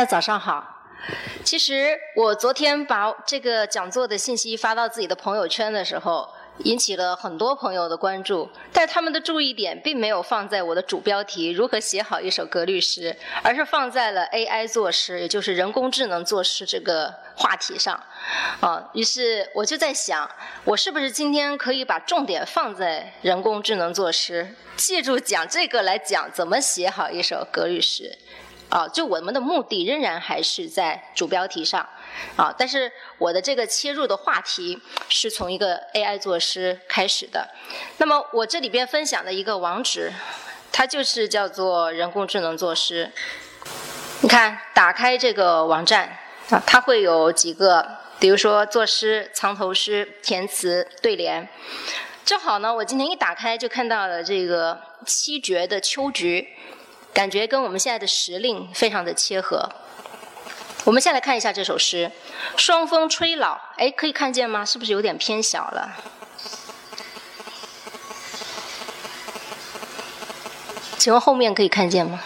大家早上好。其实我昨天把这个讲座的信息发到自己的朋友圈的时候，引起了很多朋友的关注，但他们的注意点并没有放在我的主标题“如何写好一首格律诗”，而是放在了 AI 作诗，也就是人工智能作诗这个话题上。啊，于是我就在想，我是不是今天可以把重点放在人工智能作诗，借助讲这个来讲怎么写好一首格律诗。啊，就我们的目的仍然还是在主标题上，啊，但是我的这个切入的话题是从一个 AI 作诗开始的。那么我这里边分享的一个网址，它就是叫做人工智能作诗。你看，打开这个网站啊，它会有几个，比如说作诗、藏头诗、填词、对联。正好呢，我今天一打开就看到了这个七绝的秋菊。感觉跟我们现在的时令非常的切合。我们先来看一下这首诗：“霜风吹老”，哎，可以看见吗？是不是有点偏小了？请问后面可以看见吗？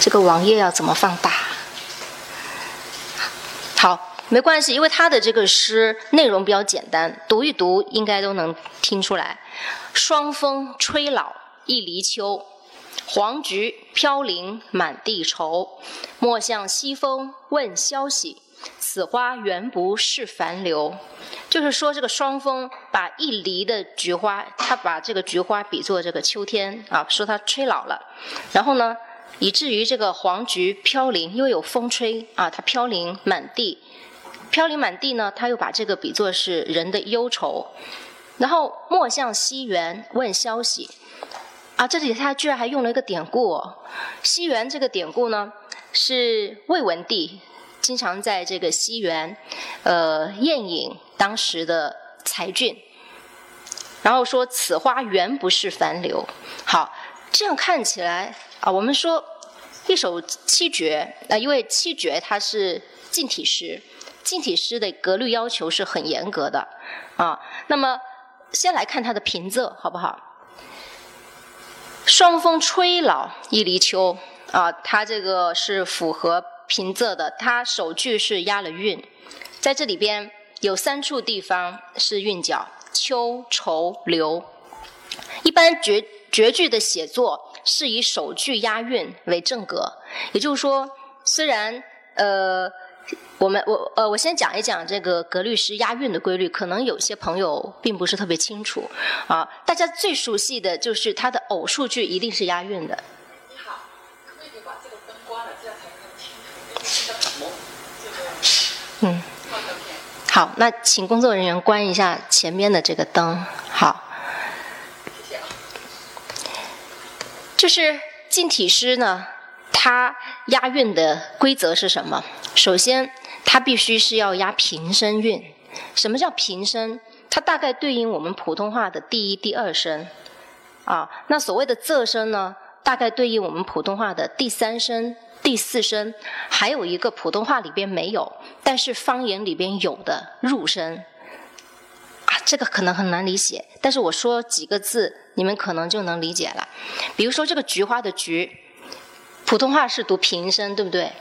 这个网页要怎么放大？好，没关系，因为他的这个诗内容比较简单，读一读应该都能听出来。霜风吹老一离秋，黄菊飘零满地愁。莫向西风问消息，此花原不是凡流。就是说，这个霜风把一篱的菊花，他把这个菊花比作这个秋天啊，说它吹老了。然后呢，以至于这个黄菊飘零，因为有风吹啊，它飘零满地。飘零满地呢，他又把这个比作是人的忧愁。然后莫向西园问消息，啊，这里他居然还用了一个典故。哦。西园这个典故呢，是魏文帝经常在这个西园，呃，宴饮当时的才俊。然后说此花原不是凡流。好，这样看起来啊，我们说一首七绝，啊，因为七绝它是近体诗，近体诗的格律要求是很严格的啊，那么。先来看它的平仄，好不好？霜风吹老一离秋啊，它这个是符合平仄的。它首句是押了韵，在这里边有三处地方是韵脚：秋、愁、流。一般绝绝句的写作是以首句押韵为正格，也就是说，虽然呃。我们我呃，我先讲一讲这个格律诗押韵的规律，可能有些朋友并不是特别清楚啊。大家最熟悉的就是它的偶数句一定是押韵的。你好，可不可以把这个灯关了，这样才能清楚。嗯。好，那请工作人员关一下前面的这个灯。好。谢谢啊。就是近体诗呢，它押韵的规则是什么？首先。它必须是要押平声韵。什么叫平声？它大概对应我们普通话的第一、第二声。啊，那所谓的仄声呢，大概对应我们普通话的第三声、第四声，还有一个普通话里边没有，但是方言里边有的入声。啊，这个可能很难理解，但是我说几个字，你们可能就能理解了。比如说这个菊花的菊，普通话是读平声，对不对？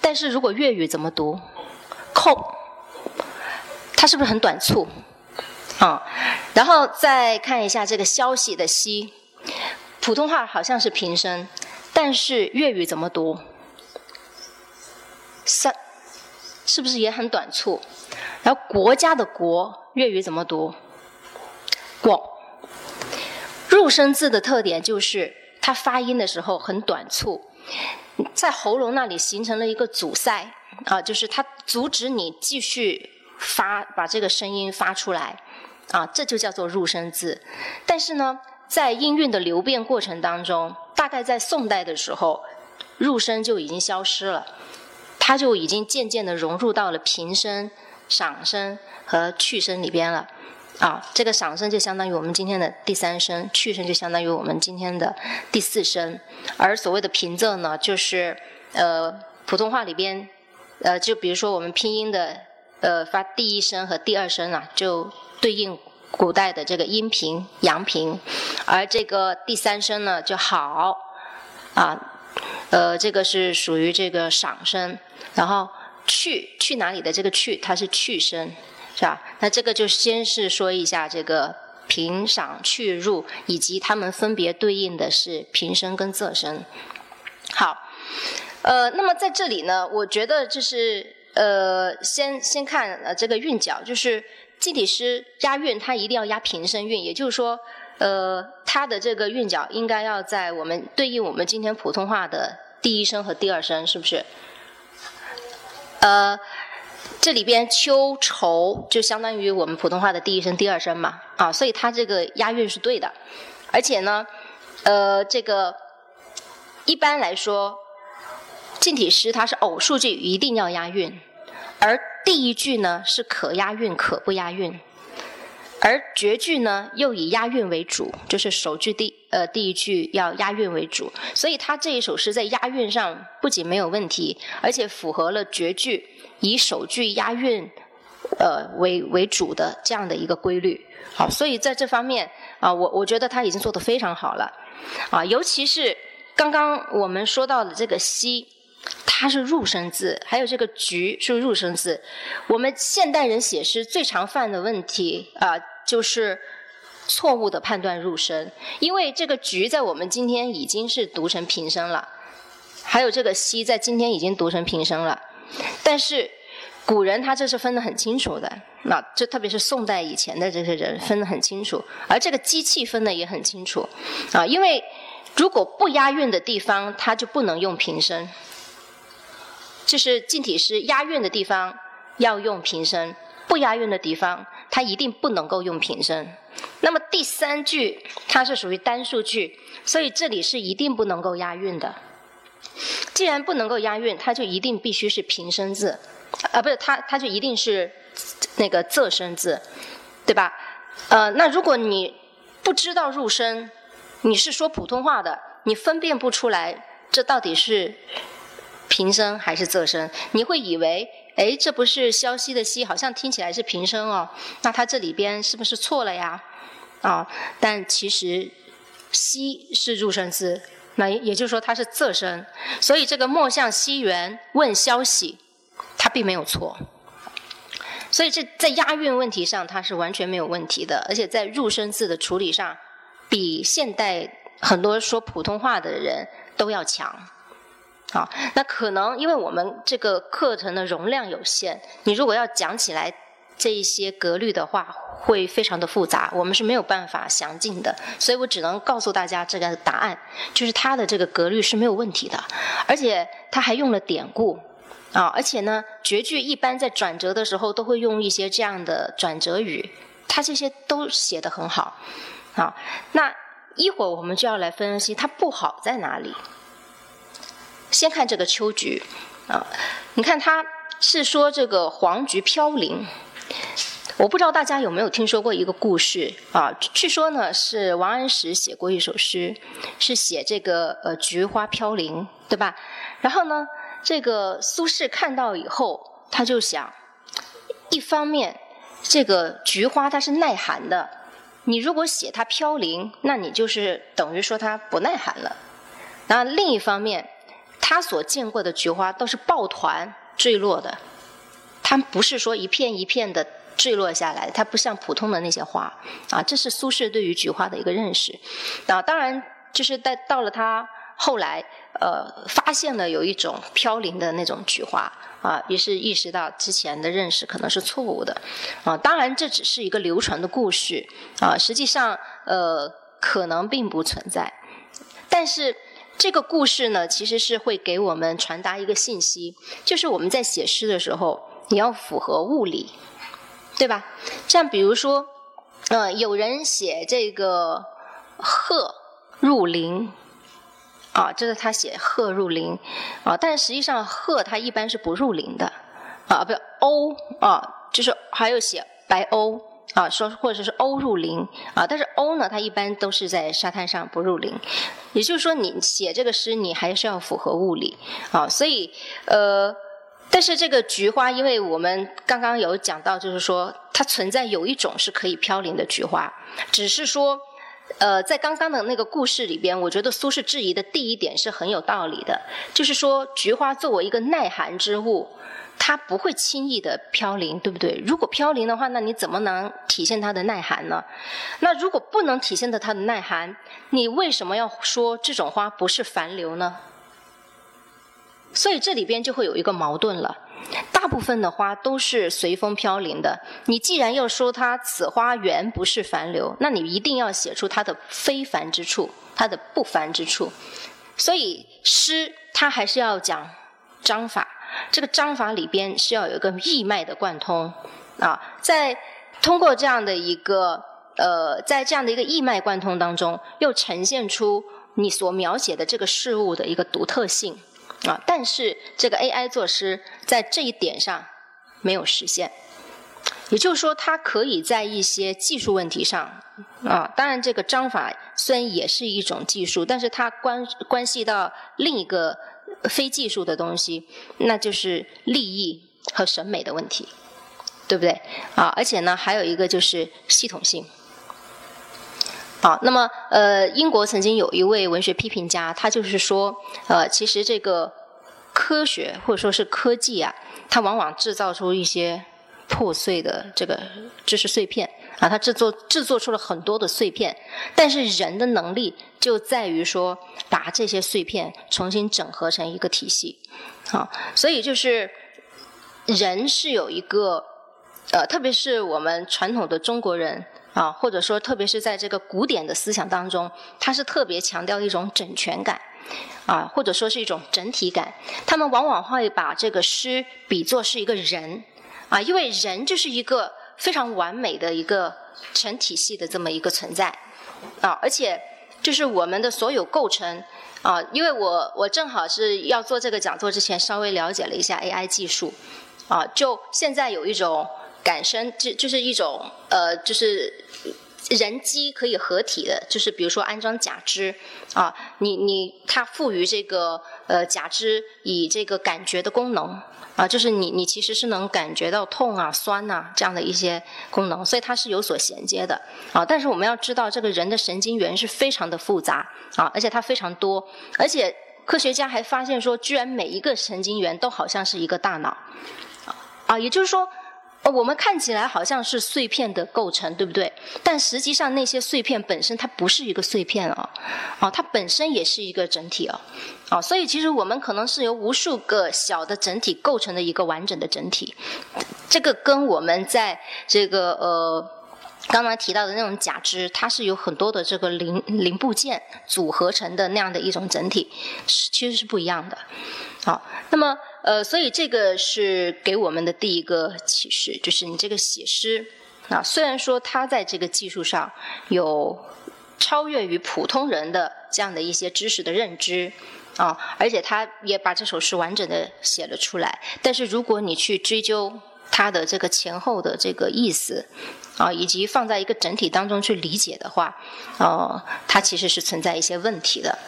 但是如果粤语怎么读？扣，它是不是很短促？啊，然后再看一下这个消息的息，普通话好像是平声，但是粤语怎么读？三，是不是也很短促？然后国家的国，粤语怎么读？广。入声字的特点就是它发音的时候很短促。在喉咙那里形成了一个阻塞啊，就是它阻止你继续发把这个声音发出来啊，这就叫做入声字。但是呢，在音韵的流变过程当中，大概在宋代的时候，入声就已经消失了，它就已经渐渐的融入到了平声、赏声和去声里边了。啊，这个赏声就相当于我们今天的第三声，去声就相当于我们今天的第四声，而所谓的平仄呢，就是呃普通话里边，呃就比如说我们拼音的呃发第一声和第二声啊，就对应古代的这个阴平阳平，而这个第三声呢就好啊，呃，这个是属于这个赏声，然后去去哪里的这个去，它是去声，是吧？那这个就先是说一下这个平、赏、去、入，以及它们分别对应的是平声跟仄声。好，呃，那么在这里呢，我觉得就是呃，先先看呃这个韵脚，就是近体诗押韵，它一定要押平声韵，也就是说。呃，它的这个韵脚应该要在我们对应我们今天普通话的第一声和第二声，是不是？呃，这里边秋愁就相当于我们普通话的第一声、第二声嘛，啊，所以它这个押韵是对的。而且呢，呃，这个一般来说，近体诗它是偶数句一定要押韵，而第一句呢是可押韵可不押韵。而绝句呢，又以押韵为主，就是首句第呃第一句要押韵为主，所以他这一首诗在押韵上不仅没有问题，而且符合了绝句以首句押韵呃为为主的这样的一个规律。好，所以在这方面啊，我我觉得他已经做得非常好了啊，尤其是刚刚我们说到的这个“西”。它是入声字，还有这个“菊”是入声字。我们现代人写诗最常犯的问题啊，就是错误的判断入声。因为这个“菊”在我们今天已经是读成平声了，还有这个“西”在今天已经读成平声了。但是古人他这是分得很清楚的，那这特别是宋代以前的这些人分得很清楚，而这个机器分得也很清楚啊。因为如果不押韵的地方，它就不能用平声。就是近体诗押韵的地方要用平声，不押韵的地方它一定不能够用平声。那么第三句它是属于单数句，所以这里是一定不能够押韵的。既然不能够押韵，它就一定必须是平声字，啊，不是它它就一定是那个仄声字，对吧？呃，那如果你不知道入声，你是说普通话的，你分辨不出来这到底是。平声还是仄声？你会以为，哎，这不是萧息的息，好像听起来是平声哦。那它这里边是不是错了呀？啊，但其实息是入声字，那也就是说它是仄声。所以这个莫向西园问消息，它并没有错。所以这在押韵问题上，它是完全没有问题的，而且在入声字的处理上，比现代很多说普通话的人都要强。好，那可能因为我们这个课程的容量有限，你如果要讲起来这一些格律的话，会非常的复杂，我们是没有办法详尽的，所以我只能告诉大家这个答案，就是它的这个格律是没有问题的，而且它还用了典故，啊，而且呢，绝句一般在转折的时候都会用一些这样的转折语，它这些都写得很好，好，那一会儿我们就要来分析它不好在哪里。先看这个秋菊，啊，你看它是说这个黄菊飘零，我不知道大家有没有听说过一个故事啊？据说呢是王安石写过一首诗，是写这个呃菊花飘零，对吧？然后呢，这个苏轼看到以后，他就想，一方面这个菊花它是耐寒的，你如果写它飘零，那你就是等于说它不耐寒了。那另一方面。他所见过的菊花都是抱团坠落的，它不是说一片一片的坠落下来，它不像普通的那些花啊。这是苏轼对于菊花的一个认识。啊，当然就是在到了他后来，呃，发现了有一种飘零的那种菊花啊，也是意识到之前的认识可能是错误的。啊，当然这只是一个流传的故事啊，实际上呃可能并不存在，但是。这个故事呢，其实是会给我们传达一个信息，就是我们在写诗的时候，你要符合物理，对吧？像比如说，呃，有人写这个“鹤入林”，啊，这是他写“鹤入林”，啊，但实际上“鹤”它一般是不入林的，啊，不是，鸥啊，就是还有写“白鸥”。啊，说或者是鸥入林啊，但是鸥呢，它一般都是在沙滩上不入林，也就是说，你写这个诗，你还是要符合物理啊。所以，呃，但是这个菊花，因为我们刚刚有讲到，就是说它存在有一种是可以飘零的菊花，只是说呃，在刚刚的那个故事里边，我觉得苏轼质疑的第一点是很有道理的，就是说菊花作为一个耐寒之物，它不会轻易的飘零，对不对？如果飘零的话，那你怎么能体现它的耐寒呢？那如果不能体现的它的耐寒，你为什么要说这种花不是繁流呢？所以这里边就会有一个矛盾了。大部分的花都是随风飘零的。你既然要说它此花原不是繁流，那你一定要写出它的非凡之处，它的不凡之处。所以诗它还是要讲章法，这个章法里边是要有一个意脉的贯通啊。在通过这样的一个呃，在这样的一个意脉贯通当中，又呈现出你所描写的这个事物的一个独特性。啊，但是这个 AI 作诗在这一点上没有实现，也就是说，它可以在一些技术问题上啊，当然这个章法虽然也是一种技术，但是它关关系到另一个非技术的东西，那就是利益和审美的问题，对不对？啊，而且呢，还有一个就是系统性。好，那么呃，英国曾经有一位文学批评家，他就是说，呃，其实这个科学或者说是科技啊，它往往制造出一些破碎的这个知识碎片啊，它制作制作出了很多的碎片，但是人的能力就在于说把这些碎片重新整合成一个体系，好，所以就是人是有一个呃，特别是我们传统的中国人。啊，或者说，特别是在这个古典的思想当中，它是特别强调一种整全感，啊，或者说是一种整体感。他们往往会把这个诗比作是一个人，啊，因为人就是一个非常完美的一个成体系的这么一个存在，啊，而且就是我们的所有构成，啊，因为我我正好是要做这个讲座之前，稍微了解了一下 AI 技术，啊，就现在有一种。感生就就是一种呃，就是人机可以合体的，就是比如说安装假肢啊，你你它赋予这个呃假肢以这个感觉的功能啊，就是你你其实是能感觉到痛啊、酸呐这样的一些功能，所以它是有所衔接的啊。但是我们要知道，这个人的神经元是非常的复杂啊，而且它非常多，而且科学家还发现说，居然每一个神经元都好像是一个大脑啊，也就是说。我们看起来好像是碎片的构成，对不对？但实际上那些碎片本身它不是一个碎片哦，哦，它本身也是一个整体哦，哦，所以其实我们可能是由无数个小的整体构成的一个完整的整体。这个跟我们在这个呃刚刚提到的那种假肢，它是有很多的这个零零部件组合成的那样的一种整体，是其实是不一样的。好，那么。呃，所以这个是给我们的第一个启示，就是你这个写诗啊，虽然说他在这个技术上有超越于普通人的这样的一些知识的认知啊，而且他也把这首诗完整的写了出来，但是如果你去追究他的这个前后的这个意思啊，以及放在一个整体当中去理解的话，哦，它其实是存在一些问题的。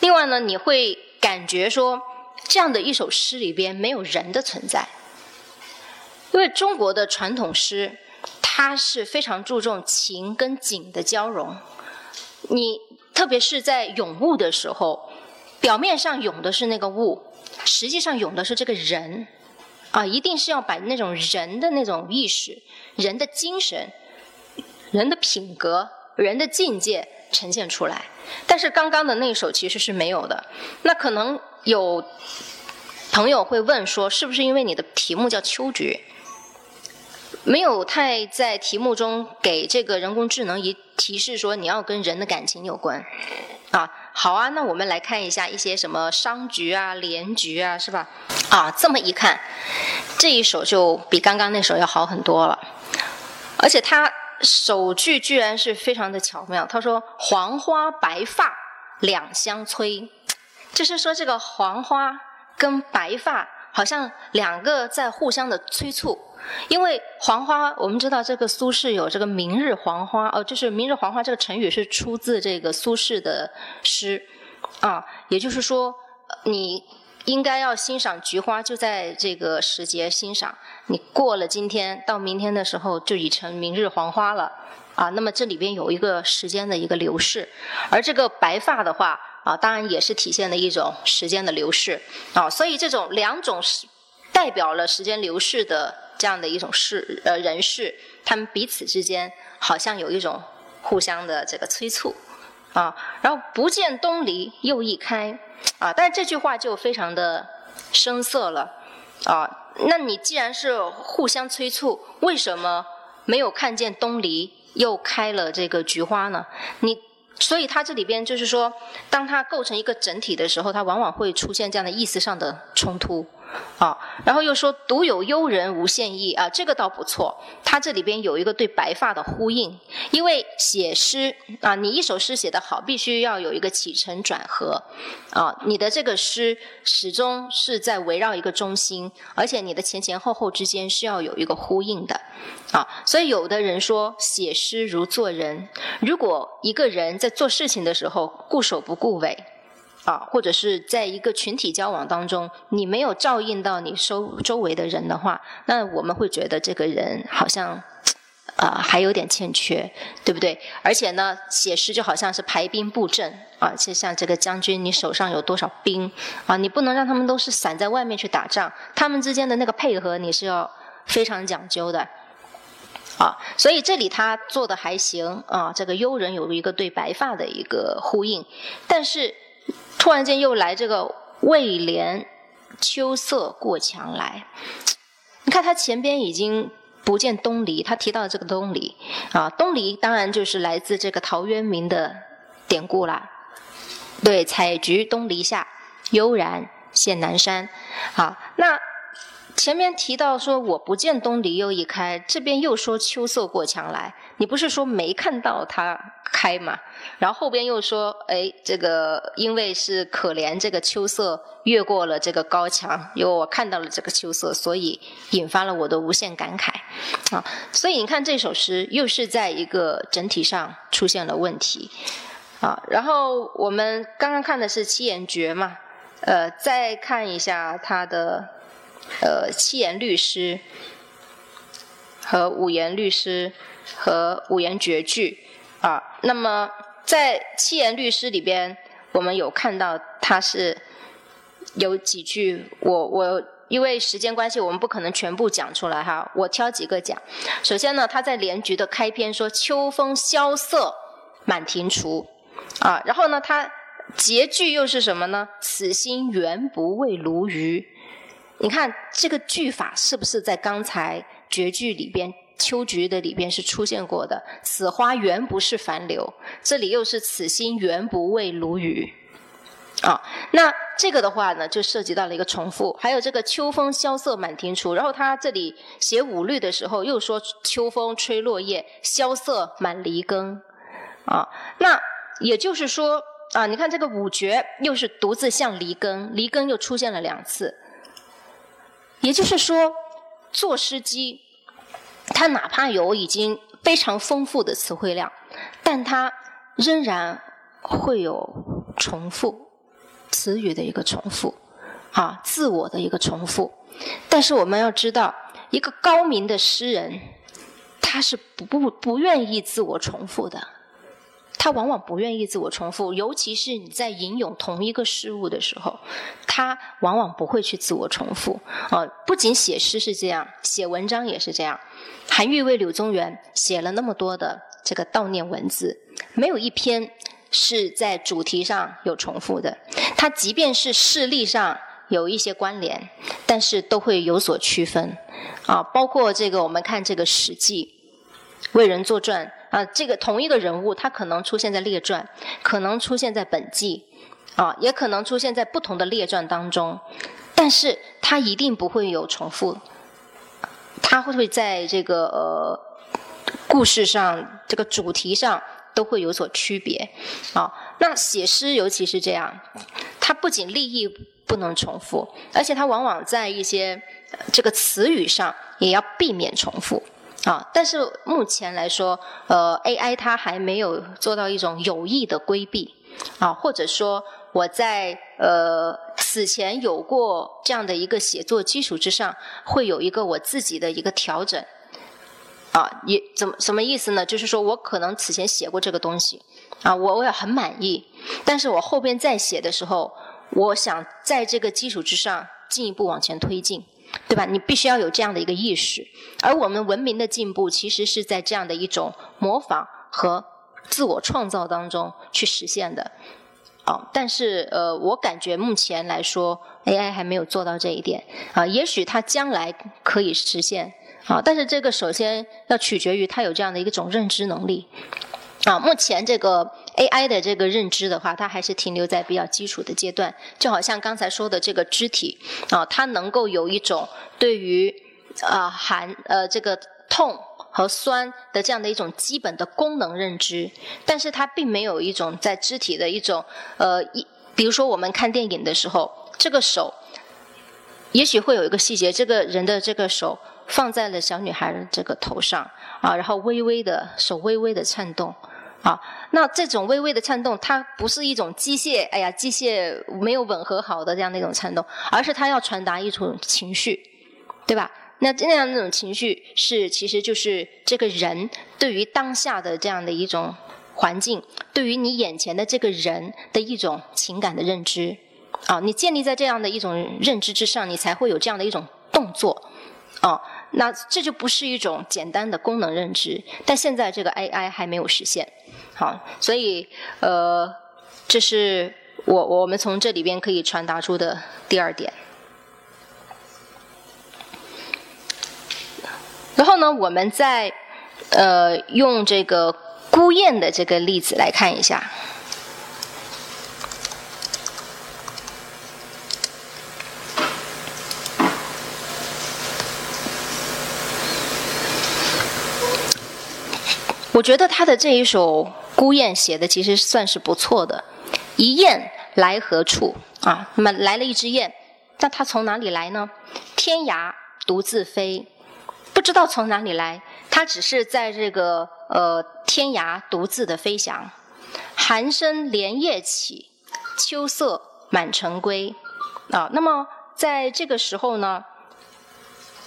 另外呢，你会感觉说。这样的一首诗里边没有人的存在，因为中国的传统诗，它是非常注重情跟景的交融。你特别是在咏物的时候，表面上咏的是那个物，实际上咏的是这个人，啊，一定是要把那种人的那种意识、人的精神、人的品格、人的境界呈现出来。但是刚刚的那首其实是没有的，那可能。有朋友会问说，是不是因为你的题目叫秋菊，没有太在题目中给这个人工智能一提示说你要跟人的感情有关啊？好啊，那我们来看一下一些什么商菊啊、莲菊啊，是吧？啊，这么一看，这一首就比刚刚那首要好很多了，而且它首句居然是非常的巧妙，他说黄花白发两相催。就是说，这个黄花跟白发好像两个在互相的催促，因为黄花，我们知道这个苏轼有这个“明日黄花”，哦，就是“明日黄花”这个成语是出自这个苏轼的诗，啊，也就是说，你应该要欣赏菊花，就在这个时节欣赏，你过了今天到明天的时候就已成明日黄花了，啊，那么这里边有一个时间的一个流逝，而这个白发的话啊，当然也是体现了一种时间的流逝。啊，所以这种两种是代表了时间流逝的这样的一种事呃人事，他们彼此之间好像有一种互相的这个催促。啊，然后不见东篱又一开啊，但是这句话就非常的生涩了啊，那你既然是互相催促，为什么没有看见东篱？又开了这个菊花呢，你所以它这里边就是说，当它构成一个整体的时候，它往往会出现这样的意思上的冲突。啊，然后又说独有幽人无限意啊，这个倒不错。他这里边有一个对白发的呼应，因为写诗啊，你一首诗写得好，必须要有一个起承转合啊，你的这个诗始终是在围绕一个中心，而且你的前前后后之间是要有一个呼应的啊。所以有的人说写诗如做人，如果一个人在做事情的时候顾首不顾尾。啊，或者是在一个群体交往当中，你没有照应到你周周围的人的话，那我们会觉得这个人好像，啊，还有点欠缺，对不对？而且呢，写诗就好像是排兵布阵啊，就像这个将军，你手上有多少兵啊？你不能让他们都是散在外面去打仗，他们之间的那个配合你是要非常讲究的，啊，所以这里他做的还行啊。这个幽人有一个对白发的一个呼应，但是。突然间又来这个未连秋色过墙来，你看他前边已经不见东篱，他提到这个东篱啊，东篱当然就是来自这个陶渊明的典故啦。对，采菊东篱下，悠然见南山。好，那。前面提到说我不见东篱又一开，这边又说秋色过墙来，你不是说没看到它开吗？然后后边又说，哎，这个因为是可怜这个秋色越过了这个高墙，因为我看到了这个秋色，所以引发了我的无限感慨啊。所以你看这首诗又是在一个整体上出现了问题啊。然后我们刚刚看的是七言绝嘛，呃，再看一下它的。呃，七言律诗和五言律诗和五言绝句啊。那么在七言律诗里边，我们有看到它是有几句。我我因为时间关系，我们不可能全部讲出来哈。我挑几个讲。首先呢，他在连局的开篇说“秋风萧瑟满庭除”，啊，然后呢，他结句又是什么呢？“此心原不为鲈鱼”。你看这个句法是不是在刚才绝句里边《秋菊》的里边是出现过的？此花原不是樊柳，这里又是此心原不为鲈鱼，啊，那这个的话呢，就涉及到了一个重复。还有这个秋风萧瑟满庭除，然后他这里写五律的时候又说秋风吹落叶，萧瑟满篱更，啊，那也就是说啊，你看这个五绝又是独自向篱更，篱更又出现了两次。也就是说，作诗机，他哪怕有已经非常丰富的词汇量，但他仍然会有重复词语的一个重复，啊，自我的一个重复。但是我们要知道，一个高明的诗人，他是不不不愿意自我重复的。他往往不愿意自我重复，尤其是你在吟咏同一个事物的时候，他往往不会去自我重复。啊，不仅写诗是这样，写文章也是这样。韩愈为柳宗元写了那么多的这个悼念文字，没有一篇是在主题上有重复的。他即便是事例上有一些关联，但是都会有所区分。啊，包括这个，我们看这个《史记》，为人作传。啊，这个同一个人物，他可能出现在列传，可能出现在本纪，啊，也可能出现在不同的列传当中，但是他一定不会有重复，他会会在这个呃故事上、这个主题上都会有所区别，啊，那写诗尤其是这样，它不仅立意不能重复，而且它往往在一些这个词语上也要避免重复。啊，但是目前来说，呃，AI 它还没有做到一种有意的规避，啊，或者说我在呃此前有过这样的一个写作基础之上，会有一个我自己的一个调整，啊，也怎么什么意思呢？就是说我可能此前写过这个东西，啊，我我也很满意，但是我后边再写的时候，我想在这个基础之上进一步往前推进，对吧？你必须要有这样的一个意识，而我们文明的进步其实是在这样的一种模仿和自我创造当中去实现的。啊，但是呃，我感觉目前来说，AI 还没有做到这一点啊。也许它将来可以实现啊，但是这个首先要取决于它有这样的一种认知能力啊。目前这个 AI 的这个认知的话，它还是停留在比较基础的阶段，就好像刚才说的这个肢体啊，它能够有一种对于啊寒呃这个痛。和酸的这样的一种基本的功能认知，但是它并没有一种在肢体的一种呃一，比如说我们看电影的时候，这个手，也许会有一个细节，这个人的这个手放在了小女孩的这个头上啊，然后微微的手微微的颤动好，那这种微微的颤动，它不是一种机械，哎呀，机械没有吻合好的这样的一种颤动，而是它要传达一种情绪，对吧？那这样那种情绪是，其实就是这个人对于当下的这样的一种环境，对于你眼前的这个人的一种情感的认知，啊，你建立在这样的一种认知之上，你才会有这样的一种动作，啊，那这就不是一种简单的功能认知，但现在这个 AI 还没有实现，好，所以呃，这是我我们从这里边可以传达出的第二点。然后呢，我们再呃用这个孤雁的这个例子来看一下。我觉得他的这一首《孤雁》写的其实算是不错的。一雁来何处啊？那么来了一只雁，那它从哪里来呢？天涯独自飞。不知道从哪里来，它只是在这个呃天涯独自的飞翔。寒声连夜起，秋色满城归。啊，那么在这个时候呢，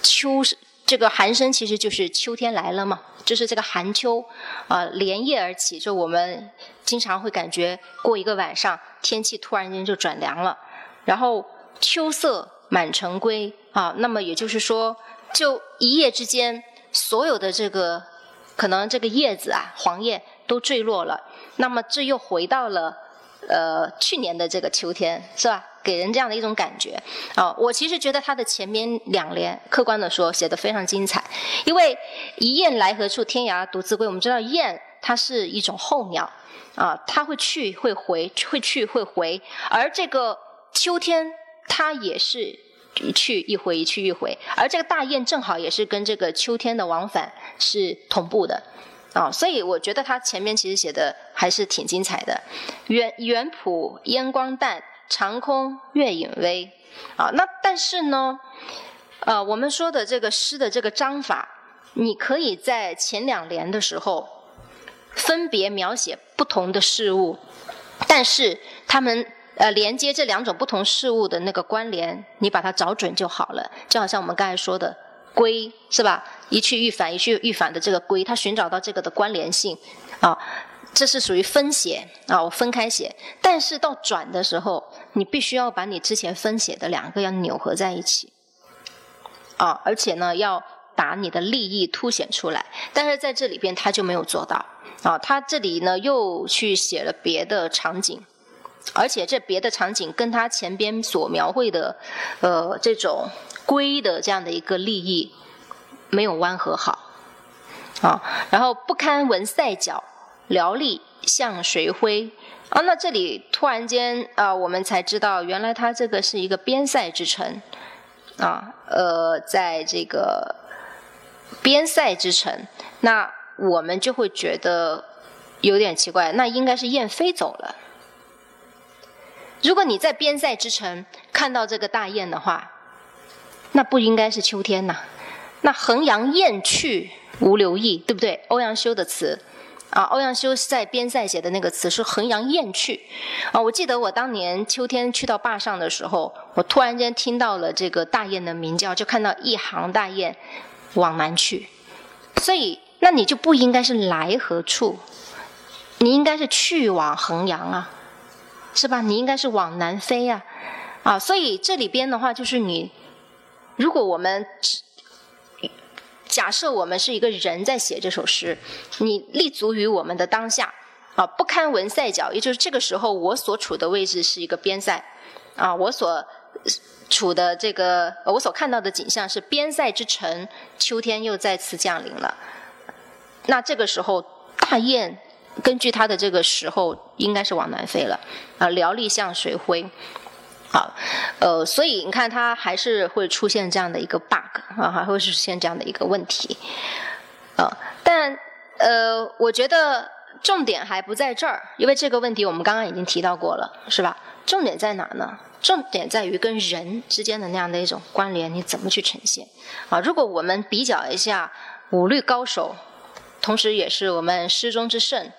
秋这个寒声其实就是秋天来了嘛，就是这个寒秋啊连夜而起，就我们经常会感觉过一个晚上天气突然间就转凉了，然后秋色满城归啊，那么也就是说。就一夜之间，所有的这个可能这个叶子啊，黄叶都坠落了。那么这又回到了呃去年的这个秋天，是吧？给人这样的一种感觉啊。我其实觉得它的前面两联，客观的说写的非常精彩。因为一雁来何处，天涯独自归。我们知道雁它是一种候鸟啊，它会去会回，会去会回。而这个秋天，它也是。一去一回，一去一回，而这个大雁正好也是跟这个秋天的往返是同步的，啊，所以我觉得他前面其实写的还是挺精彩的。远远浦烟光淡，长空月影微，啊，那但是呢，呃，我们说的这个诗的这个章法，你可以在前两联的时候分别描写不同的事物，但是他们。呃，连接这两种不同事物的那个关联，你把它找准就好了。就好像我们刚才说的“归”，是吧？一去一返，一去一返的这个“归”，它寻找到这个的关联性啊，这是属于分写啊，我分开写。但是到转的时候，你必须要把你之前分写的两个要扭合在一起啊，而且呢，要把你的利益凸显出来。但是在这里边，他就没有做到啊，他这里呢又去写了别的场景。而且这别的场景跟他前边所描绘的，呃，这种龟的这样的一个利益没有弯合好，啊，然后不堪闻赛角，寥力向谁挥？啊，那这里突然间啊，我们才知道原来他这个是一个边塞之城，啊，呃，在这个边塞之城，那我们就会觉得有点奇怪，那应该是燕飞走了。如果你在边塞之城看到这个大雁的话，那不应该是秋天呐？那衡阳雁去无留意，对不对？欧阳修的词啊，欧阳修在边塞写的那个词是衡阳雁去啊。我记得我当年秋天去到坝上的时候，我突然间听到了这个大雁的鸣叫，就看到一行大雁往南去所以那你就不应该是来何处，你应该是去往衡阳啊，是吧？你应该是往南飞呀，啊，所以这里边的话就是你，如果我们假设我们是一个人在写这首诗，你立足于我们的当下。啊，不堪闻塞角，也就是这个时候，我所处的位置是一个边塞，啊，我所处的这个，我所看到的景象是边塞之城，秋天又再次降临了。那这个时候，大雁根据它的这个时候，应该是往南飞了，啊，辽历向谁挥？好，呃，所以你看，它还是会出现这样的一个 bug 啊，还会出现这样的一个问题，呃，但呃，我觉得。重点还不在这儿，因为这个问题我们刚刚已经提到过了，是吧？重点在哪呢？重点在于跟人之间的那样的一种关联，你怎么去呈现？啊，如果我们比较一下五律高手，同时也是我们诗中之圣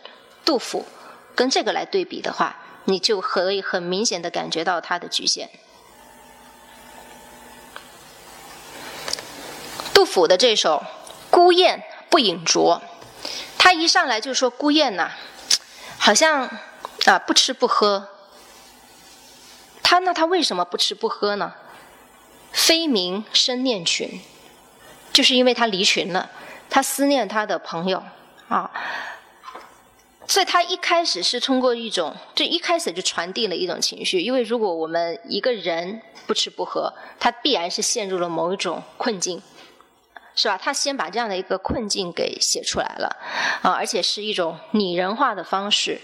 杜甫，跟这个来对比的话，你就可以很明显的感觉到他的局限。杜甫的这首《孤雁不饮啄》。他一上来就说孤雁呐，好像啊不吃不喝。他那他为什么不吃不喝呢？飞鸣生念群，就是因为他离群了，他思念他的朋友啊。所以他一开始是通过一种，就一开始就传递了一种情绪。因为如果我们一个人不吃不喝，他必然是陷入了某一种困境。是吧？他先把这样的一个困境给写出来了，啊，而且是一种拟人化的方式，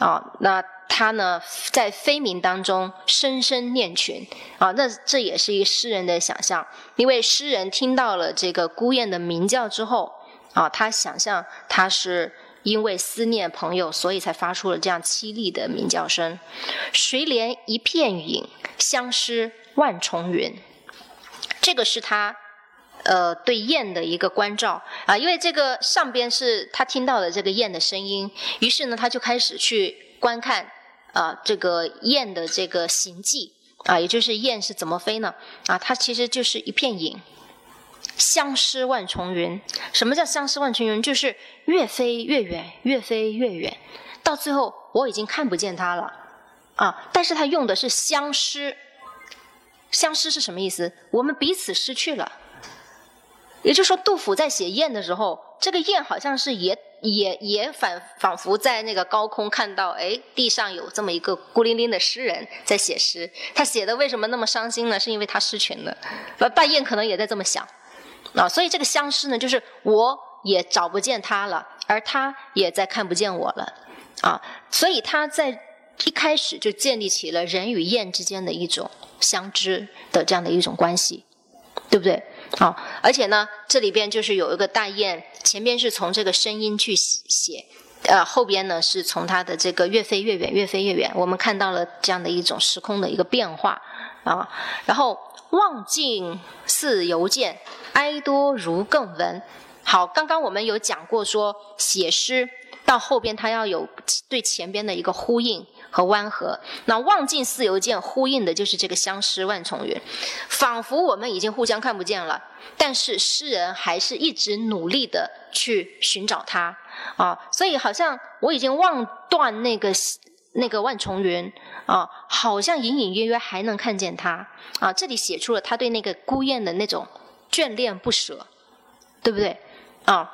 啊，那他呢在飞鸣当中声声念群，啊，那这也是一个诗人的想象，因为诗人听到了这个孤雁的鸣叫之后，啊，他想象他是因为思念朋友，所以才发出了这样凄厉的鸣叫声。谁怜一片影，相思万重云。这个是他。呃，对雁的一个关照啊，因为这个上边是他听到的这个雁的声音，于是呢，他就开始去观看啊这个雁的这个行迹啊，也就是雁是怎么飞呢？啊，它其实就是一片影，相思万重云。什么叫相思万重云？就是越飞越远，越飞越远，到最后我已经看不见他了啊。但是他用的是相思，相思是什么意思？我们彼此失去了。也就是说，杜甫在写雁的时候，这个雁好像是也也也反仿佛在那个高空看到，哎，地上有这么一个孤零零的诗人在写诗。他写的为什么那么伤心呢？是因为他失群了。呃，大雁可能也在这么想啊。所以这个相思呢，就是我也找不见他了，而他也在看不见我了啊。所以他在一开始就建立起了人与雁之间的一种相知的这样的一种关系，对不对？好，而且呢，这里边就是有一个大雁，前边是从这个声音去写，呃，后边呢是从它的这个越飞越远，越飞越远，我们看到了这样的一种时空的一个变化啊。然后望尽似犹见，哀多如更闻。好，刚刚我们有讲过说写诗到后边它要有对前边的一个呼应。和弯和，那望尽似犹见，呼应的就是这个相思万重云，仿佛我们已经互相看不见了，但是诗人还是一直努力的去寻找他啊，所以好像我已经望断那个那个万重云啊，好像隐隐约约还能看见他啊，这里写出了他对那个孤雁的那种眷恋不舍，对不对啊？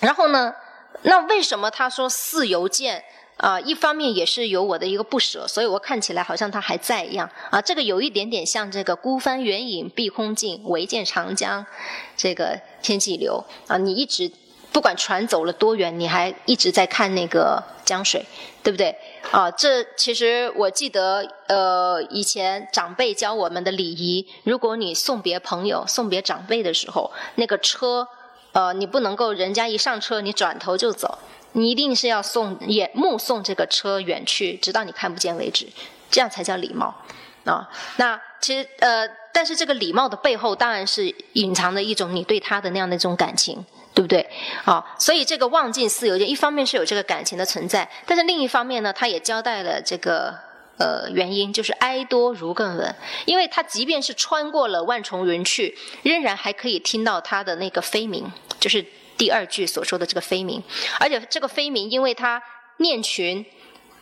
然后呢，那为什么他说似犹见？啊，一方面也是有我的一个不舍，所以我看起来好像他还在一样。啊，这个有一点点像这个“孤帆远影碧空尽，唯见长江这个天际流”。啊，你一直不管船走了多远，你还一直在看那个江水，对不对？啊，这其实我记得，呃，以前长辈教我们的礼仪，如果你送别朋友、送别长辈的时候，那个车，呃，你不能够人家一上车，你转头就走。你一定是要送也目送这个车远去，直到你看不见为止，这样才叫礼貌啊。那其实呃，但是这个礼貌的背后，当然是隐藏着一种你对他的那样的一种感情，对不对？啊，所以这个望尽似有见，一方面是有这个感情的存在，但是另一方面呢，他也交代了这个呃原因，就是哀多如更闻，因为他即便是穿过了万重云去，仍然还可以听到他的那个飞鸣，就是。第二句所说的这个飞鸣，而且这个飞鸣，因为他念群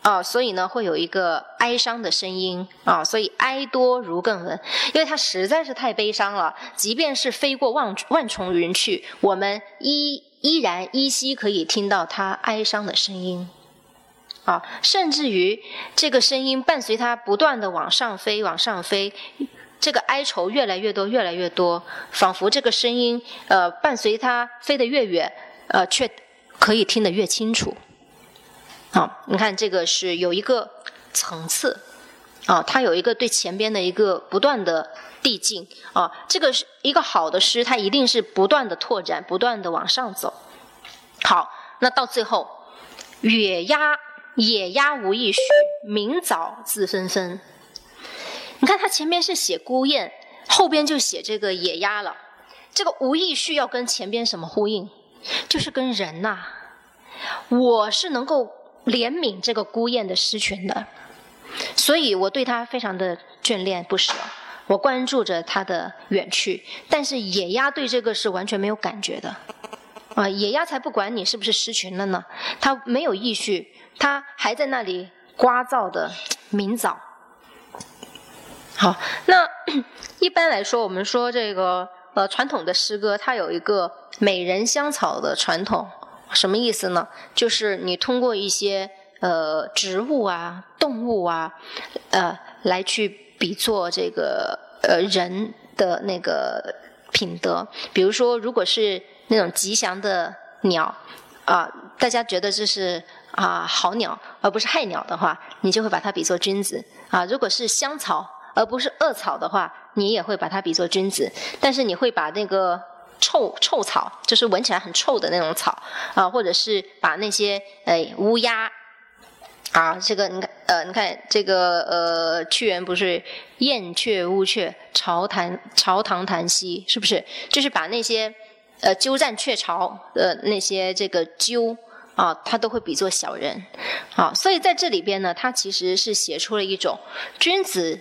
啊，所以呢会有一个哀伤的声音啊，所以哀多如更闻，因为它实在是太悲伤了，即便是飞过万万重云去，我们依依然依稀可以听到它哀伤的声音。啊，甚至于这个声音伴随它不断的往上飞，往上飞，这个哀愁越来越多，越来越多，仿佛这个声音，呃，伴随它飞得越远，呃，却可以听得越清楚。啊，你看这个是有一个层次，啊，它有一个对前边的一个不断的递进，啊，这个是一个好的诗，它一定是不断的拓展，不断的往上走。好，那到最后，月压。野鸭无意绪，明早自纷纷。你看，他前面是写孤雁，后边就写这个野鸭了。这个无意绪要跟前边什么呼应？就是跟人呐。我是能够怜悯这个孤雁的失群的，所以我对他非常的眷恋不舍。我关注着他的远去，但是野鸭对这个是完全没有感觉的。啊，野鸭才不管你是不是失群了呢，它没有意绪。它还在那里呱噪的鸣早。好，那一般来说，我们说这个呃传统的诗歌，它有一个美人香草的传统，什么意思呢？就是你通过一些呃植物啊、动物啊，呃来去比作这个呃人的那个品德。比如说，如果是那种吉祥的鸟啊，大家觉得这是。啊，好鸟而不是害鸟的话，你就会把它比作君子啊。如果是香草而不是恶草的话，你也会把它比作君子。但是你会把那个臭臭草，就是闻起来很臭的那种草啊，或者是把那些呃乌鸦啊，这个你看呃，你看这个呃，屈原不是燕雀乌鹊朝谈朝堂谈兮，是不是？就是把那些呃鸠占鹊巢的那些这个鸠。啊，他都会比作小人，啊，所以在这里边呢，他其实是写出了一种君子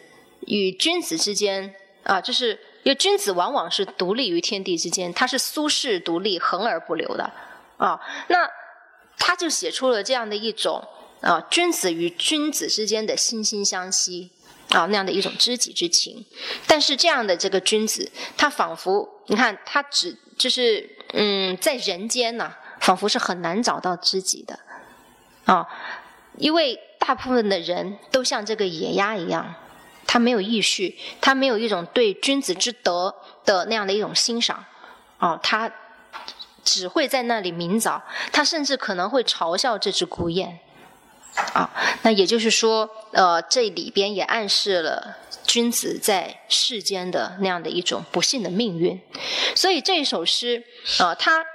与君子之间啊，就是因为君子往往是独立于天地之间，他是苏轼独立，恒而不流的啊。那他就写出了这样的一种啊，君子与君子之间的惺惺相惜啊，那样的一种知己之情。但是这样的这个君子，他仿佛你看，他只就是嗯，在人间呢。仿佛是很难找到知己的，啊，因为大部分的人都像这个野鸭一样，他没有意绪，他没有一种对君子之德的那样的一种欣赏，哦，他只会在那里鸣早，他甚至可能会嘲笑这只孤雁，啊，那也就是说，呃，这里边也暗示了君子在世间的那样的一种不幸的命运，所以这一首诗，啊，他。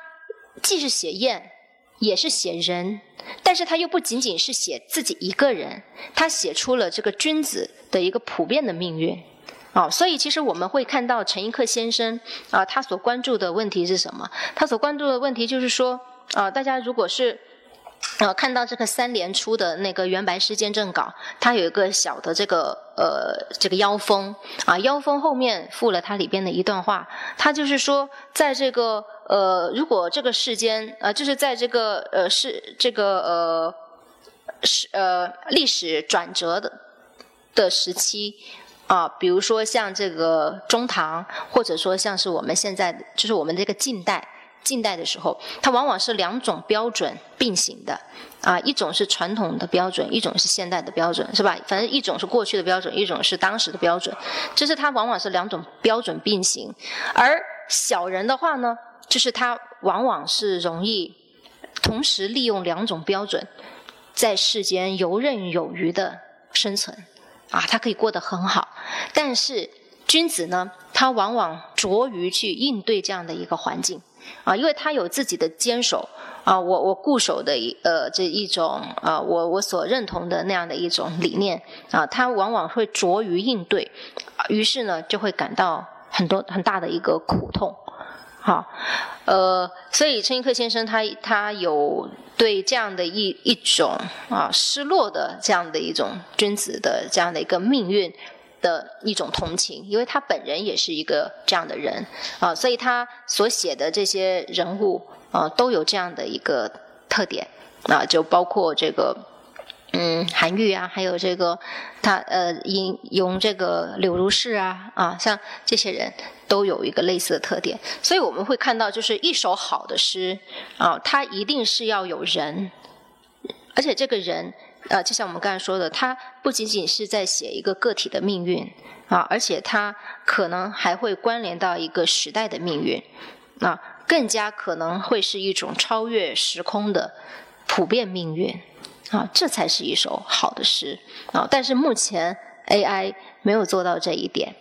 既是写雁，也是写人，但是他又不仅仅是写自己一个人，他写出了这个君子的一个普遍的命运，啊，所以其实我们会看到陈寅恪先生啊，他所关注的问题是什么？他所关注的问题就是说，啊，大家如果是。呃，看到这个三联出的那个元白诗监正稿，它有一个小的这个呃这个腰封啊，腰封后面附了它里边的一段话，它就是说，在这个呃如果这个世间呃就是在这个呃是这个呃是呃历史转折的的时期啊，比如说像这个中唐，或者说像是我们现在就是我们这个近代。近代的时候，它往往是两种标准并行的，啊，一种是传统的标准，一种是现代的标准，是吧？反正一种是过去的标准，一种是当时的标准，就是它往往是两种标准并行。而小人的话呢，就是他往往是容易同时利用两种标准，在世间游刃有余的生存，啊，他可以过得很好。但是君子呢，他往往着于去应对这样的一个环境。啊，因为他有自己的坚守啊，我我固守的一呃这一种啊，我我所认同的那样的一种理念啊，他往往会拙于应对，于是呢就会感到很多很大的一个苦痛，好，呃，所以陈寅恪先生他他有对这样的一一种啊失落的这样的一种君子的这样的一个命运。的一种同情，因为他本人也是一个这样的人啊，所以他所写的这些人物啊，都有这样的一个特点啊，就包括这个。嗯，韩愈啊，还有这个他呃引用这个柳如是啊啊，像这些人都有一个类似的特点，所以我们会看到，就是一首好的诗啊，它一定是要有人，而且这个人呃，就像我们刚才说的，它不仅仅是在写一个个体的命运啊，而且它可能还会关联到一个时代的命运啊，更加可能会是一种超越时空的普遍命运。啊，这才是一首好的诗啊！但是目前 AI 没有做到这一点